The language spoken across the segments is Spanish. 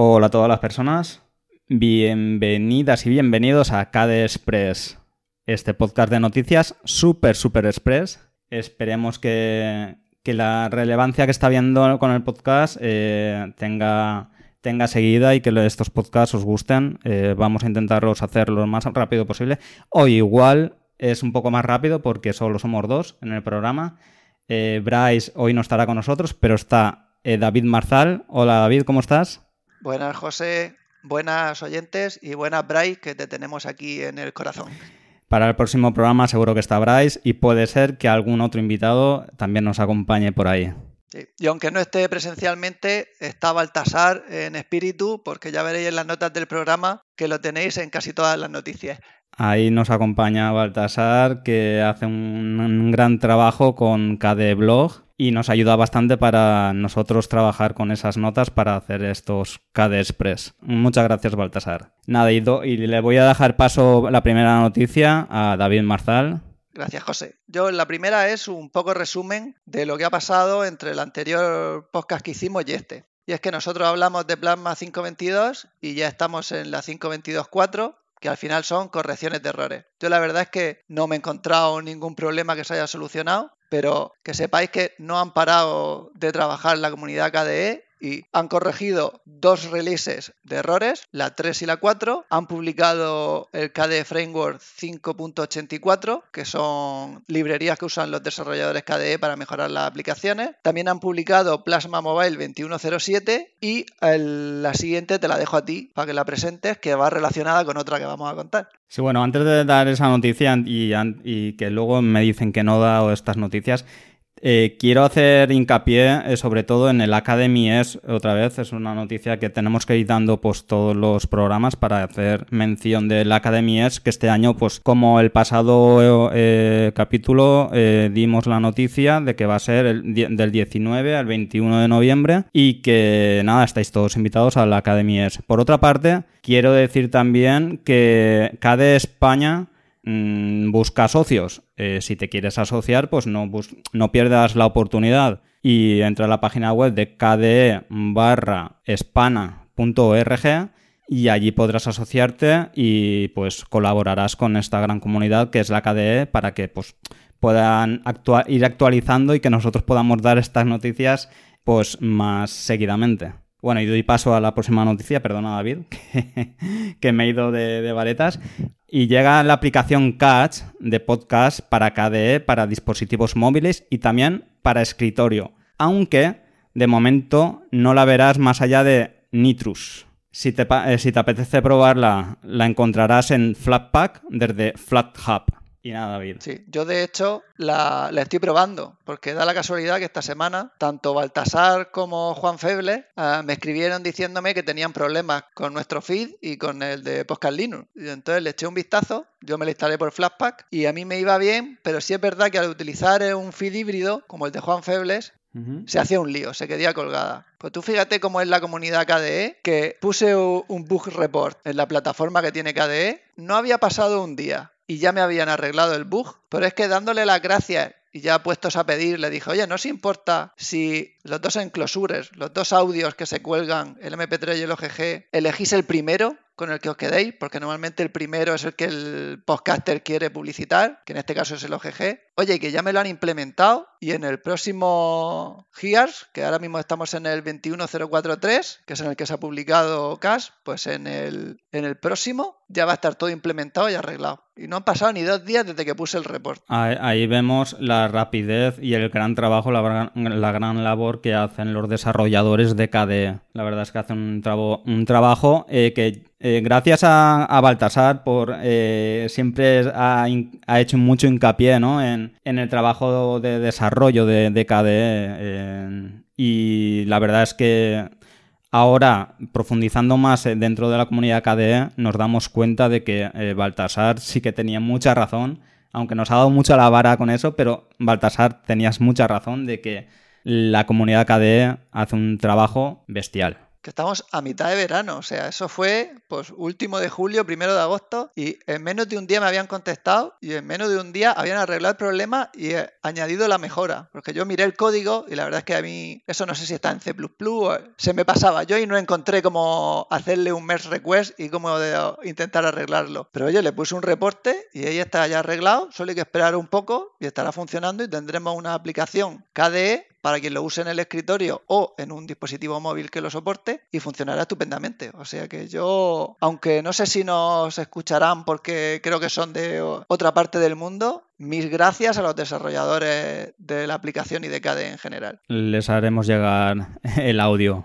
Hola a todas las personas. Bienvenidas y bienvenidos a KDE Express, este podcast de noticias súper, súper express. Esperemos que, la relevancia que está viendo con el podcast eh, tenga, tenga seguida y que estos podcasts os gusten. Eh, vamos a intentarlos hacer lo más rápido posible. Hoy igual es un poco más rápido porque solo somos dos en el programa. Eh, Bryce hoy no estará con nosotros, pero está David Marzal. Hola David, ¿cómo estás? Buenas José, buenas oyentes y buenas Bryce que te tenemos aquí en el corazón. Para el próximo programa seguro que está Bryce y puede ser que algún otro invitado también nos acompañe por ahí. Y aunque no esté presencialmente, está Baltasar en espíritu, porque ya veréis en las notas del programa que lo tenéis en casi todas las noticias. Ahí nos acompaña Baltasar, que hace un, gran trabajo con KD Blog y nos ayuda bastante para nosotros trabajar con esas notas para hacer estos KD Express. Muchas gracias, Baltasar. Nada, y, y le voy a dejar paso la primera noticia a David Marzal. Gracias, José. Yo la primera es un poco resumen de lo que ha pasado entre el anterior podcast que hicimos y este. Y es que nosotros hablamos de Plasma 522 y ya estamos en la 522.4 que al final son correcciones de errores. Yo la verdad es que no me he encontrado ningún problema que se haya solucionado, pero que sepáis que no han parado de trabajar la comunidad KDE y han corregido dos releases de errores, la 3 y la 4. Han publicado el KDE Framework 5.84, que son librerías que usan los desarrolladores KDE para mejorar las aplicaciones. También han publicado Plasma Mobile 2107 y la siguiente te la dejo a ti para que la presentes, que va relacionada con otra que vamos a contar. Sí, bueno, antes de dar esa noticia y, y que luego me dicen que no he dado estas noticias, eh, quiero hacer hincapié eh, sobre todo en el Academy S, otra vez, es una noticia que tenemos que ir dando pues todos los programas para hacer mención del Academy S, que este año pues como el pasado eh, capítulo dimos la noticia de que va a ser del 19 al 21 de noviembre y que nada, estáis todos invitados al Academy S. Por otra parte, quiero decir también que KDE España Mm, busca socios. Eh, si te quieres asociar, pues no, no pierdas la oportunidad y entra a la página web de kde barra espana.org y allí podrás asociarte y pues colaborarás con esta gran comunidad que es la KDE para que pues puedan ir actualizando y que nosotros podamos dar estas noticias pues más seguidamente. Bueno, y doy paso a la próxima noticia, perdona David, que, me he ido de, de varetas. Y llega la aplicación Catch de podcast para KDE, para dispositivos móviles y también para escritorio. Aunque de momento no la verás más allá de Nitrus. Si te, eh, si te apetece probarla, la encontrarás en Flatpak desde FlatHub. Y nada, David. Sí, yo de hecho la, estoy probando, porque da la casualidad que esta semana tanto Baltasar como Juan Feble ah, me escribieron diciéndome que tenían problemas con nuestro feed y con el de Podcast Linux. Y entonces le eché un vistazo, yo me lo instalé por Flashpack y a mí me iba bien, pero sí es verdad que al utilizar un feed híbrido, como el de Juan Febles, se hacía un lío, se quedaba colgada. Pues tú fíjate cómo es la comunidad KDE, que puse un bug report en la plataforma que tiene KDE, no había pasado un día y ya me habían arreglado el bug. Pero es que dándole las gracias y ya puestos a pedir, le dije, oye, ¿no os importa si los dos enclosures, los dos audios que se cuelgan, el MP3 y el OGG, elegís el primero? Con el que os quedéis, porque normalmente el primero es el que el podcaster quiere publicitar, que en este caso es el OGG. Oye, que ya me lo han implementado y en el próximo GIARS, que ahora mismo estamos en el 21043, que es en el que se ha publicado CAS, pues en el, en el próximo ya va a estar todo implementado y arreglado. Y no han pasado ni dos días desde que puse el report. Ahí, vemos la rapidez y el gran trabajo, la, la, gran labor que hacen los desarrolladores de KDE. La verdad es que hacen un, un trabajo eh, que eh, gracias a, Baltasar por eh, siempre ha, hecho mucho hincapié en, el trabajo de desarrollo de, KDE y la verdad es que ahora profundizando más dentro de la comunidad KDE nos damos cuenta de que Baltasar sí que tenía mucha razón aunque nos ha dado mucho la vara con eso pero Baltasar tenías mucha razón de que la comunidad KDE hace un trabajo bestial estamos a mitad de verano. O sea, eso fue pues último de julio, primero de agosto, y en menos de un día me habían contestado y en menos de un día habían arreglado el problema y añadido la mejora. Porque yo miré el código y la verdad es que a mí eso no sé si está en C o se me pasaba yo y no encontré cómo hacerle un merge request y cómo intentar arreglarlo. Pero oye, le puse un reporte y ahí está ya arreglado, solo hay que esperar un poco y estará funcionando y tendremos una aplicación KDE para quien lo use en el escritorio o en un dispositivo móvil que lo soporte y funcionará estupendamente. O sea que yo, aunque no sé si nos escucharán porque creo que son de otra parte del mundo, mis gracias a los desarrolladores de la aplicación y de KDE en general. Les haremos llegar el audio.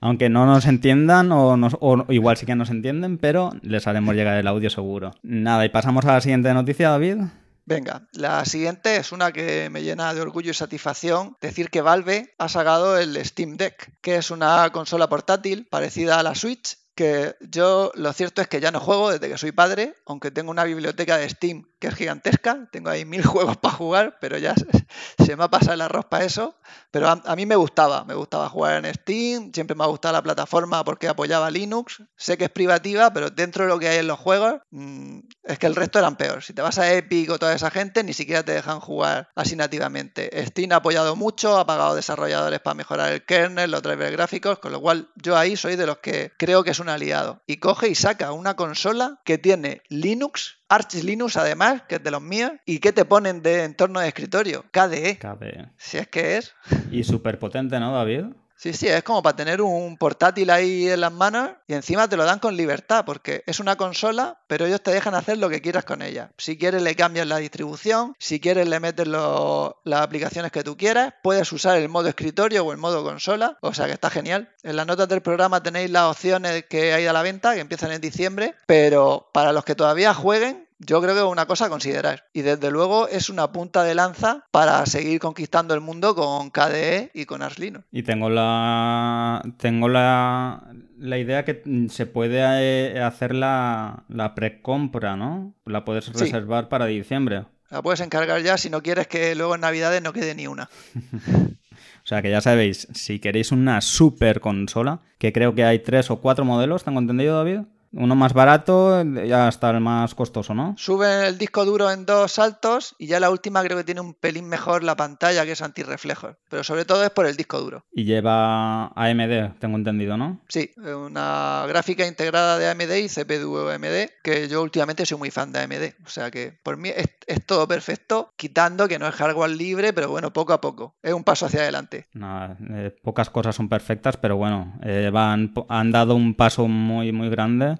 Aunque no nos entiendan o, o, igual sí que nos entienden, pero les haremos llegar el audio seguro. Nada, y pasamos a la siguiente noticia, David. Venga, la siguiente es una que me llena de orgullo y satisfacción decir que Valve ha sacado el Steam Deck, que es una consola portátil parecida a la Switch que yo lo cierto es que ya no juego desde que soy padre, aunque tengo una biblioteca de Steam que es gigantesca, tengo ahí mil juegos para jugar, pero ya se, me ha pasado el arroz para eso. Pero a, mí me gustaba, me gustaba jugar en Steam, siempre me ha gustado la plataforma porque apoyaba Linux, sé que es privativa, pero dentro de lo que hay en los juegos mm, es que el resto eran peor. Si te vas a Epic o toda esa gente, ni siquiera te dejan jugar así nativamente. Steam ha apoyado mucho, ha pagado desarrolladores para mejorar el kernel, los drivers gráficos, con lo cual yo ahí soy de los que creo que es un aliado. Y coge y saca una consola que tiene Linux, Arch Linux además, que es de los míos, y que te ponen de entorno de escritorio, KDE. KDE. Si es que es. Y súper potente, ¿no, David? Sí, sí, es como para tener un portátil ahí en las manos y encima te lo dan con libertad, porque es una consola, pero ellos te dejan hacer lo que quieras con ella. Si quieres le cambias la distribución, si quieres le metes las aplicaciones que tú quieras, puedes usar el modo escritorio o el modo consola, o sea que está genial. En las notas del programa tenéis las opciones que hay a la venta, que empiezan en diciembre, pero para los que todavía jueguen, yo creo que es una cosa a considerar. Y desde luego es una punta de lanza para seguir conquistando el mundo con KDE y con Arslino. Y tengo la. Tengo la, la idea que se puede eh, hacer la, la precompra, ¿no? La puedes reservar para diciembre. La puedes encargar ya si no quieres que luego en Navidades no quede ni una. o sea que ya sabéis, si queréis una super consola, que creo que hay tres o cuatro modelos, ¿tengo entendido, David? Uno más barato, ya está el más costoso, ¿no? Sube el disco duro en dos saltos y ya la última creo que tiene un pelín mejor la pantalla que es antirreflejo. Pero sobre todo es por el disco duro. Y lleva AMD, tengo entendido, ¿no? Sí, una gráfica integrada de AMD y CPU AMD, que yo últimamente soy muy fan de AMD. O sea que por mí es, todo perfecto, quitando que no es hardware libre, pero bueno, poco a poco. Es un paso hacia adelante. Nada, eh, pocas cosas son perfectas, pero bueno, eh, van, han dado un paso muy, muy grande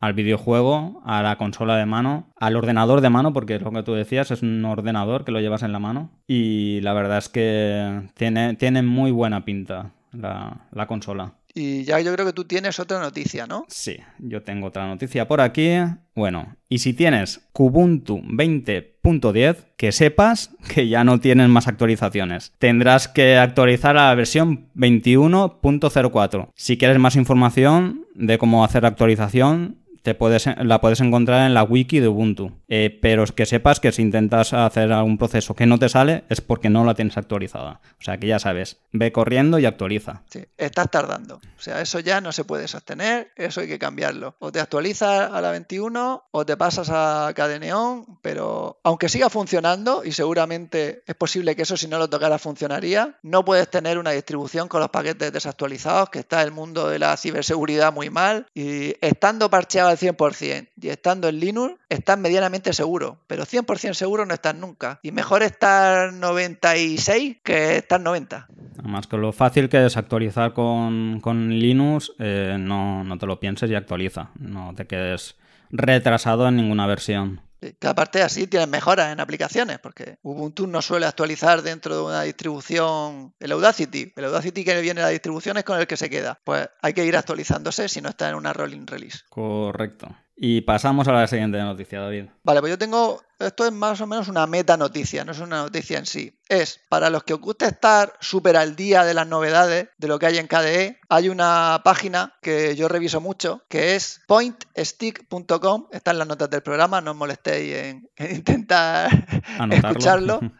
al videojuego, a la consola de mano, al ordenador de mano, porque es lo que tú decías, es un ordenador que lo llevas en la mano. Y la verdad es que tiene, tiene muy buena pinta la, la consola. Y ya yo creo que tú tienes otra noticia, ¿no? Sí, yo tengo otra noticia por aquí. Bueno, y si tienes Kubuntu 20.10, que sepas que ya no tienes más actualizaciones. Tendrás que actualizar a la versión 21.04. Si quieres más información de cómo hacer la actualización, te puedes, la puedes encontrar en la wiki de Ubuntu. Eh, pero que sepas que si intentas hacer algún proceso que no te sale es porque no la tienes actualizada. O sea que ya sabes, ve corriendo y actualiza. Sí, estás tardando. O sea, eso ya no se puede sostener, eso hay que cambiarlo. O te actualizas a la 21 o te pasas a Cadeneon, pero aunque siga funcionando, y seguramente es posible que eso si no lo tocara funcionaría, no puedes tener una distribución con los paquetes desactualizados, que está el mundo de la ciberseguridad muy mal, y estando parcheado al 100% y estando en Linux, estás medianamente seguro, pero 100% seguro no estás nunca. Y mejor estar 96 que estar 90. Además que lo fácil que es actualizar con, Linux, eh, no, no te lo pienses y actualiza. No te quedes retrasado en ninguna versión. Que aparte así tienes mejoras en aplicaciones, porque Ubuntu no suele actualizar dentro de una distribución el Audacity. El Audacity que viene de la distribución es con el que se queda. Pues hay que ir actualizándose si no está en una rolling release. Correcto. Y pasamos a la siguiente noticia, David. Vale, pues yo tengo, esto es más o menos una meta noticia, no es una noticia en sí. Es, para los que os guste estar súper al día de las novedades, de lo que hay en KDE, hay una página que yo reviso mucho, que es pointstick.com, está en las notas del programa, no os molestéis en, intentar escucharlo.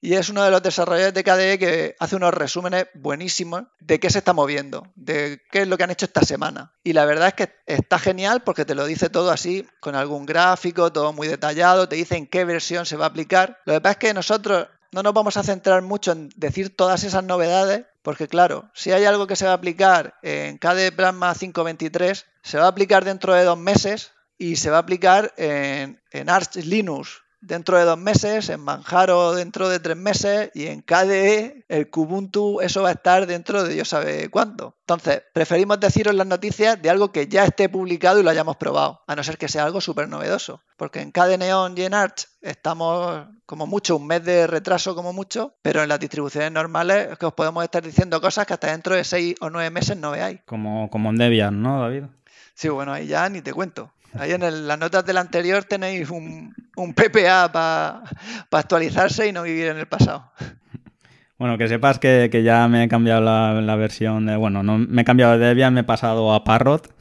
y es uno de los desarrolladores de KDE que hace unos resúmenes buenísimos de qué se está moviendo, de qué es lo que han hecho esta semana. Y la verdad es que está genial porque te lo dice todo así, con algún gráfico, todo muy detallado, te dice en qué versión se va a aplicar. Lo que pasa es que nosotros no nos vamos a centrar mucho en decir todas esas novedades, porque claro, si hay algo que se va a aplicar en KDE Plasma 523, se va a aplicar dentro de dos meses y se va a aplicar en, en Arch Linux dentro de dos meses, en Manjaro dentro de tres meses y en KDE, el Kubuntu, eso va a estar dentro de Dios sabe cuándo. Entonces, preferimos deciros las noticias de algo que ya esté publicado y lo hayamos probado, a no ser que sea algo súper novedoso. Porque en KDE Neon y en Arch estamos como mucho, un mes de retraso como mucho, pero en las distribuciones normales es que os podemos estar diciendo cosas que hasta dentro de seis o nueve meses no veáis. Como, como en Debian, ¿no, David? Sí, bueno, ahí ya ni te cuento. Ahí en las notas del anterior tenéis un, PPA para actualizarse y no vivir en el pasado. Bueno, que sepas que, ya me he cambiado la, versión de. Bueno, no me he cambiado de Debian, me he pasado a Parrot.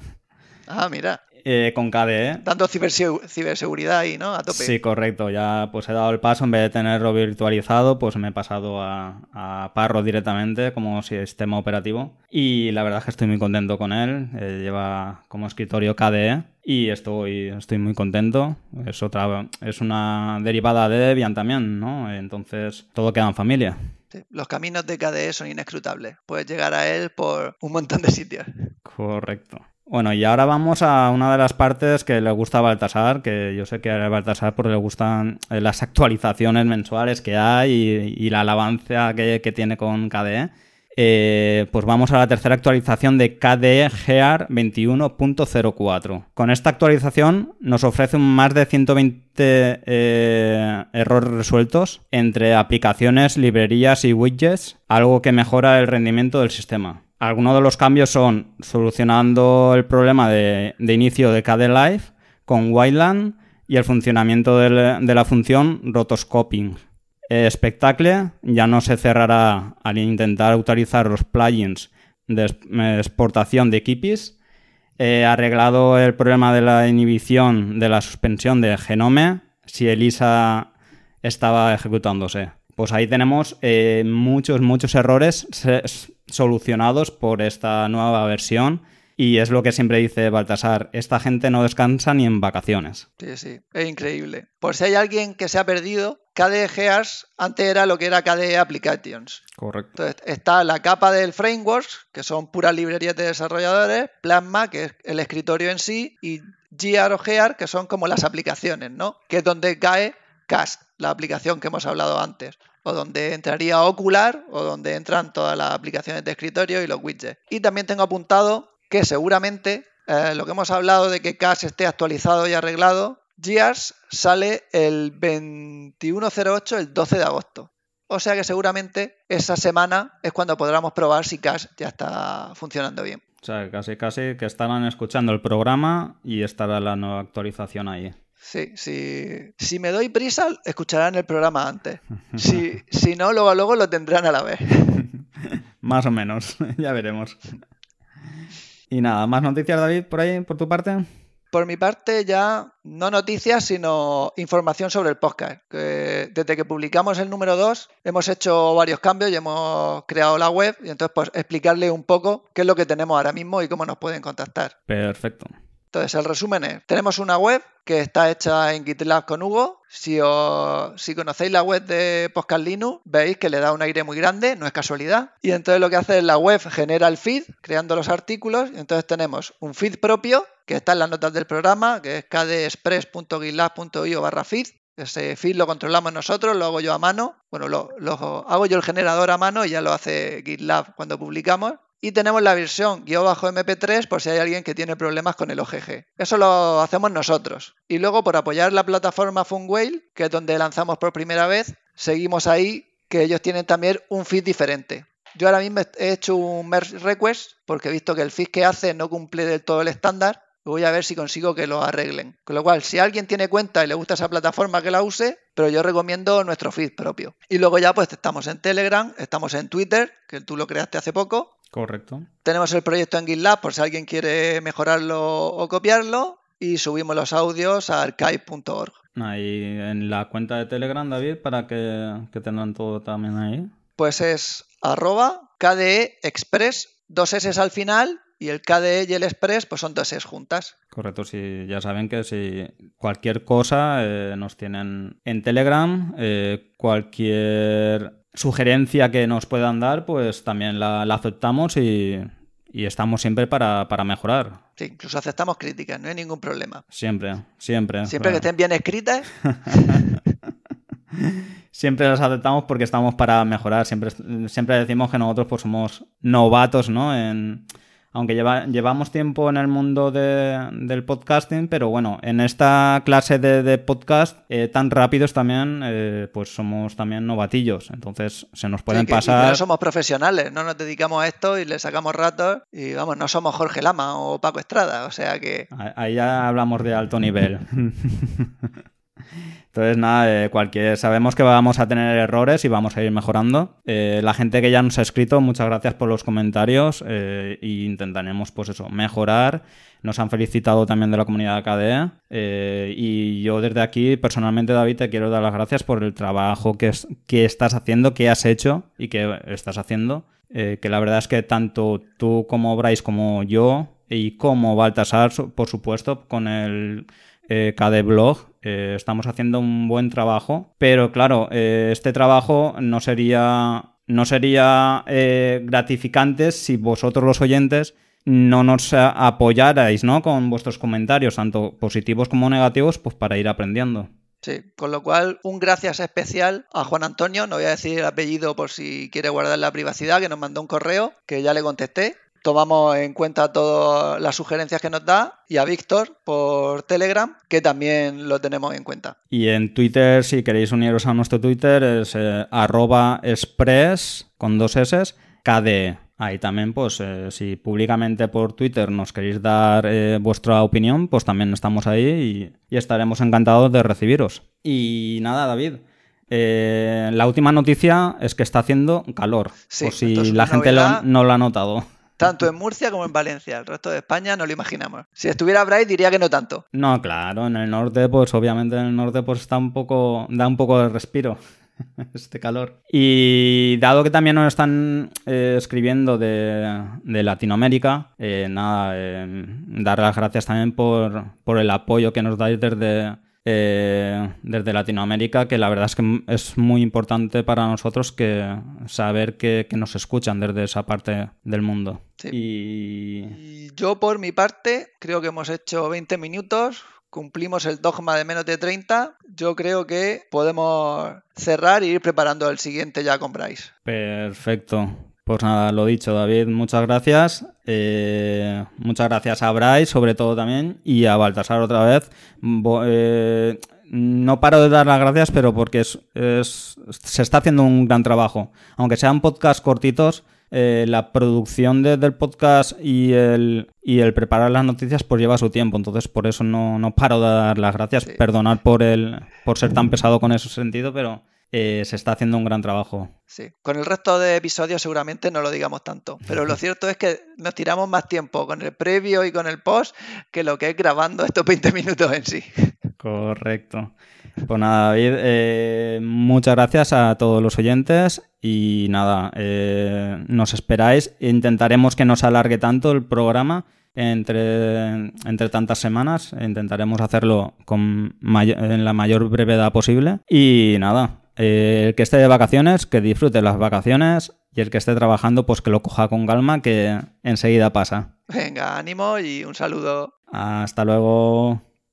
Ah, mira. Eh, con KDE. Dando ciberseguridad ahí, ¿no? A tope. Sí, correcto. Ya pues he dado el paso, en vez de tenerlo virtualizado, pues me he pasado a, a Parrot directamente como sistema operativo. Y la verdad es que estoy muy contento con él. Eh, lleva como escritorio KDE y estoy, estoy muy contento. Es otra, es una derivada de Debian también, ¿no? Entonces todo queda en familia. los caminos de KDE son inescrutables. Puedes llegar a él por un montón de sitios. Correcto. Bueno, y ahora vamos a una de las partes que le gusta a Baltasar, que yo sé que a Baltasar porque le gustan eh, las actualizaciones mensuales que hay y, la alabanza que, tiene con KDE. Eh, pues vamos a la tercera actualización de KDE Gear 21.04. Con esta actualización nos ofrece más de 120 eh, errores resueltos entre aplicaciones, librerías y widgets, algo que mejora el rendimiento del sistema. Algunos de los cambios son solucionando el problema de, inicio de KDE Live con Wildland y el funcionamiento de, la función rotoscoping. Spectacle ya no se cerrará al intentar utilizar los plugins de exportación de Kipis. He arreglado el problema de la inhibición de la suspensión de Genome si ELISA estaba ejecutándose. Pues ahí tenemos eh, muchos, muchos errores solucionados por esta nueva versión. Y es lo que siempre dice Baltasar, esta gente no descansa ni en vacaciones. Sí, sí, es increíble. Por si hay alguien que se ha perdido, KDE Gears antes era lo que era KDE Applications. Correcto. Entonces está la capa del framework, que son puras librerías de desarrolladores, Plasma, que es el escritorio en sí, y Gear o Gear, que son como las aplicaciones, ¿no? Que es donde cae Cast, la aplicación que hemos hablado antes o donde entraría Ocular o donde entran todas las aplicaciones de escritorio y los widgets. Y también tengo apuntado que seguramente eh, lo que hemos hablado de que Cache esté actualizado y arreglado, Gears sale el 2108, el 12 de agosto. O sea que seguramente esa semana es cuando podremos probar si Cache ya está funcionando bien. O sea, casi casi que estarán escuchando el programa y estará la nueva actualización ahí. Sí, sí. Si me doy prisa, escucharán el programa antes. Si, si no, luego, luego lo tendrán a la vez. más o menos, ya veremos. Y nada, ¿más noticias, David, por ahí, por tu parte? Por mi parte, ya no noticias, sino información sobre el podcast. desde que publicamos el número 2, hemos hecho varios cambios y hemos creado la web. Y entonces, pues explicarle un poco qué es lo que tenemos ahora mismo y cómo nos pueden contactar. Perfecto. Entonces, el resumen es, tenemos una web que está hecha en GitLab con Hugo. Si, si conocéis la web de Podcast Linux, veis que le da un aire muy grande, no es casualidad. Y entonces lo que hace es la web genera el feed, creando los artículos. Y entonces tenemos un feed propio, que está en las notas del programa, que es kdexpress.gitlab.io barra feed. Ese feed lo controlamos nosotros, lo hago yo a mano. Bueno, lo, lo hago yo el generador a mano y ya lo hace GitLab cuando publicamos. Y tenemos la versión guion bajo MP3 por si hay alguien que tiene problemas con el OGG. Eso lo hacemos nosotros. Y luego por apoyar la plataforma Funwhale, que es donde lanzamos por primera vez, seguimos ahí que ellos tienen también un feed diferente. Yo ahora mismo he hecho un merge request porque he visto que el feed que hace no cumple del todo el estándar. Voy a ver si consigo que lo arreglen. Con lo cual, si alguien tiene cuenta y le gusta esa plataforma, que la use, pero yo recomiendo nuestro feed propio. Y luego ya pues estamos en Telegram, estamos en Twitter, que tú lo creaste hace poco, Correcto. Tenemos el proyecto en GitLab por si alguien quiere mejorarlo o copiarlo. y subimos los audios a archive.org. Ahí en la cuenta de Telegram, David, para que, que tengan todo también ahí. Pues es arroba KDE Express, dos S al final y el KDE y el Express pues son dos S juntas. Correcto, sí, ya saben que si cualquier cosa eh, nos tienen en Telegram, eh, cualquier sugerencia que nos puedan dar, pues también la, la aceptamos y, y estamos siempre para, para, mejorar. Sí, incluso aceptamos críticas, no hay ningún problema. Siempre, siempre. Siempre que estén bien escritas. siempre las aceptamos porque estamos para mejorar. Siempre, siempre decimos que nosotros pues, somos novatos, ¿no? En, aunque lleva, llevamos tiempo en el mundo de, del podcasting, pero bueno, en esta clase de, de podcast eh, tan rápidos también, eh, pues somos también novatillos, entonces se nos pueden Sí, que- pasar... no somos profesionales, no nos dedicamos a esto y le sacamos ratos y vamos, no somos Jorge Lama o Paco Estrada, o sea que Ahí ya hablamos de alto nivel. Entonces, nada, eh, cualquier, sabemos que vamos a tener errores y vamos a ir mejorando. Eh, la gente que ya nos ha escrito, muchas gracias por los comentarios y intentaremos, pues eso, mejorar. Nos han felicitado también de la comunidad KDE y yo desde aquí, personalmente, David, te quiero dar las gracias por el trabajo que, que estás haciendo, que has hecho y que estás haciendo. Que la verdad es que tanto tú como Bryce como yo y como Baltasar, por supuesto, con el eh, KD Blog, eh, estamos haciendo un buen trabajo. Pero claro, eh, este trabajo no sería, no sería eh, gratificante si vosotros los oyentes no nos apoyarais ¿no? con vuestros comentarios, tanto positivos como negativos, pues para ir aprendiendo. sí. Con lo cual, un gracias especial a Juan Antonio, no voy a decir el apellido por si quiere guardar la privacidad, que nos mandó un correo que ya le contesté. Tomamos en cuenta todas las sugerencias que nos da y a Víctor por Telegram, que también lo tenemos en cuenta. Y en Twitter, si queréis uniros a nuestro Twitter, es eh, arroba express con dos S, KDE. Ahí también, pues, eh, si públicamente por Twitter nos queréis dar eh, vuestra opinión, pues también estamos ahí y, y estaremos encantados de recibiros. Y nada, David. eh, la última noticia es que está haciendo calor. Sí, por si la gente lo- no lo ha notado. Tanto en Murcia como en Valencia. El resto de España no lo imaginamos. Si estuviera Bryce diría que no tanto. No, claro, en el norte, pues obviamente en el norte pues está un poco, da un poco de respiro este calor. Y dado que también nos están eh, escribiendo de, de Latinoamérica, eh, nada, eh, dar las gracias también por, por el apoyo que nos dais desde, eh, desde Latinoamérica, que la verdad es que es muy importante para nosotros que saber que, que nos escuchan desde esa parte del mundo. Sí. Y Y yo, por mi parte, creo que hemos hecho 20 minutos. Cumplimos el dogma de menos de 30. Yo creo que podemos cerrar e ir preparando el siguiente ya con Bryce. Perfecto. Pues nada, lo dicho, David, muchas gracias. Eh, muchas gracias a Bryce, sobre todo también, y a Baltasar otra vez. Bo- eh, no paro de dar las gracias, pero porque es, es- se está haciendo un gran trabajo. Aunque sean podcasts cortitos, eh, la producción de- del podcast y el, y el preparar las noticias pues lleva su tiempo. Entonces, por eso no, no paro de dar las gracias. Sí. Perdonad por, el, por ser tan pesado con ese sentido, pero eh, se está haciendo un gran trabajo. Sí. Con el resto de episodios seguramente no lo digamos tanto. Pero lo cierto es que nos tiramos más tiempo con el previo y con el post que lo que es grabando estos 20 minutos en sí. Correcto. Pues nada, David, eh, muchas gracias a todos los oyentes y nada, eh, nos esperáis. Intentaremos que no se alargue tanto el programa entre, entre tantas semanas. Intentaremos hacerlo con en la mayor brevedad posible. Y nada, eh, el que esté de vacaciones, que disfrute las vacaciones y el que esté trabajando, pues que lo coja con calma, que enseguida pasa. Venga, ánimo y un saludo. Hasta luego.